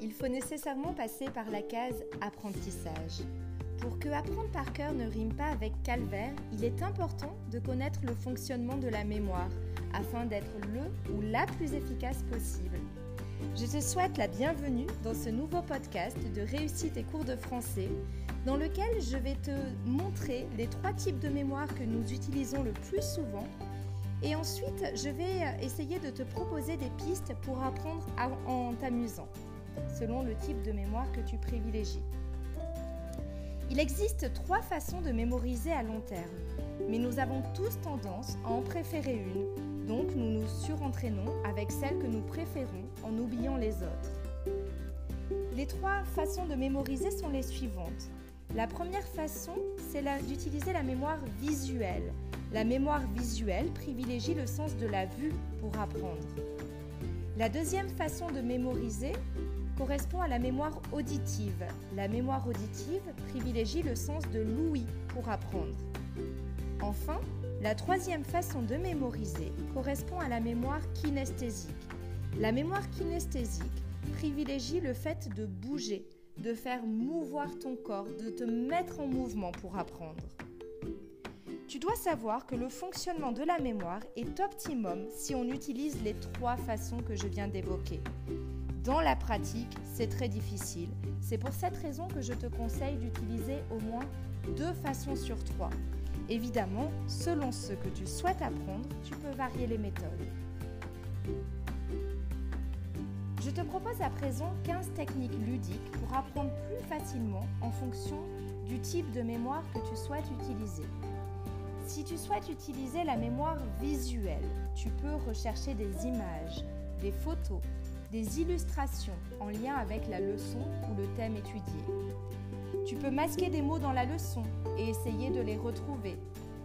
il faut nécessairement passer par la case apprentissage. Pour que apprendre par cœur ne rime pas avec calvaire, il est important de connaître le fonctionnement de la mémoire afin d'être le ou la plus efficace possible. Je te souhaite la bienvenue dans ce nouveau podcast de réussite et cours de français dans lequel je vais te montrer les trois types de mémoire que nous utilisons le plus souvent et ensuite, je vais essayer de te proposer des pistes pour apprendre en t'amusant, selon le type de mémoire que tu privilégies. Il existe trois façons de mémoriser à long terme, mais nous avons tous tendance à en préférer une, donc nous nous surentraînons avec celle que nous préférons en oubliant les autres. Les trois façons de mémoriser sont les suivantes. La première façon, c'est d'utiliser la mémoire visuelle, la mémoire visuelle privilégie le sens de la vue pour apprendre. La deuxième façon de mémoriser correspond à la mémoire auditive. La mémoire auditive privilégie le sens de l'ouïe pour apprendre. Enfin, la troisième façon de mémoriser correspond à la mémoire kinesthésique. La mémoire kinesthésique privilégie le fait de bouger, de faire mouvoir ton corps, de te mettre en mouvement pour apprendre. Tu dois savoir que le fonctionnement de la mémoire est optimum si on utilise les trois façons que je viens d'évoquer. Dans la pratique, c'est très difficile. C'est pour cette raison que je te conseille d'utiliser au moins deux façons sur trois. Évidemment, selon ce que tu souhaites apprendre, tu peux varier les méthodes. Je te propose à présent 15 techniques ludiques pour apprendre plus facilement en fonction du type de mémoire que tu souhaites utiliser. Si tu souhaites utiliser la mémoire visuelle, tu peux rechercher des images, des photos, des illustrations en lien avec la leçon ou le thème étudié. Tu peux masquer des mots dans la leçon et essayer de les retrouver.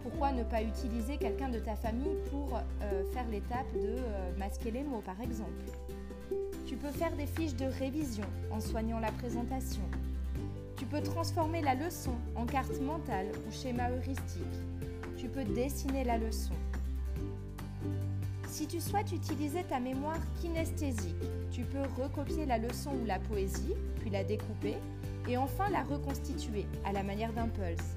Pourquoi ne pas utiliser quelqu'un de ta famille pour euh, faire l'étape de euh, masquer les mots par exemple? Tu peux faire des fiches de révision en soignant la présentation. Tu peux transformer la leçon en carte mentale ou schéma heuristique tu peux dessiner la leçon. Si tu souhaites utiliser ta mémoire kinesthésique, tu peux recopier la leçon ou la poésie, puis la découper, et enfin la reconstituer à la manière d'un pulse.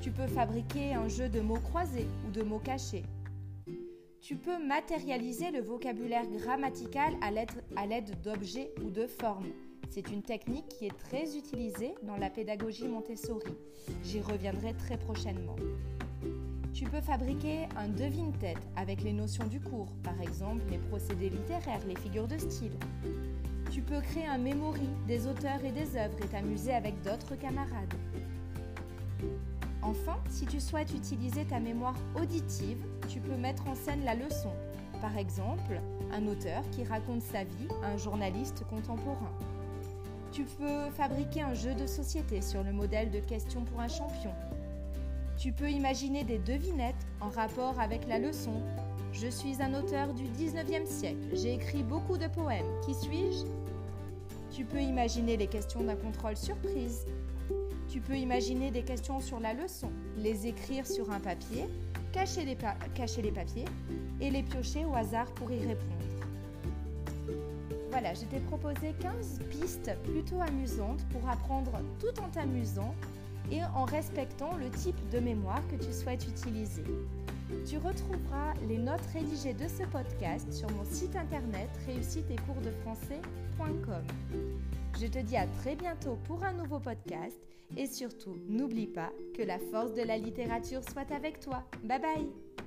Tu peux fabriquer un jeu de mots croisés ou de mots cachés. Tu peux matérialiser le vocabulaire grammatical à l'aide d'objets ou de formes. C'est une technique qui est très utilisée dans la pédagogie Montessori. J'y reviendrai très prochainement. Tu peux fabriquer un devine-tête avec les notions du cours, par exemple les procédés littéraires, les figures de style. Tu peux créer un memory des auteurs et des œuvres et t'amuser avec d'autres camarades. Enfin, si tu souhaites utiliser ta mémoire auditive, tu peux mettre en scène la leçon. Par exemple, un auteur qui raconte sa vie à un journaliste contemporain. Tu peux fabriquer un jeu de société sur le modèle de questions pour un champion tu peux imaginer des devinettes en rapport avec la leçon. Je suis un auteur du 19e siècle. J'ai écrit beaucoup de poèmes. Qui suis-je? Tu peux imaginer les questions d'un contrôle surprise. Tu peux imaginer des questions sur la leçon, les écrire sur un papier, cacher les, papiers et les piocher au hasard pour y répondre. Voilà, je t'ai proposé 15 pistes plutôt amusantes pour apprendre tout en t'amusant et en respectant le type de mémoire que tu souhaites utiliser. Tu retrouveras les notes rédigées de ce podcast sur mon site internet réussite et cours de français.com. Je te dis à très bientôt pour un nouveau podcast et surtout n'oublie pas que la force de la littérature soit avec toi. Bye bye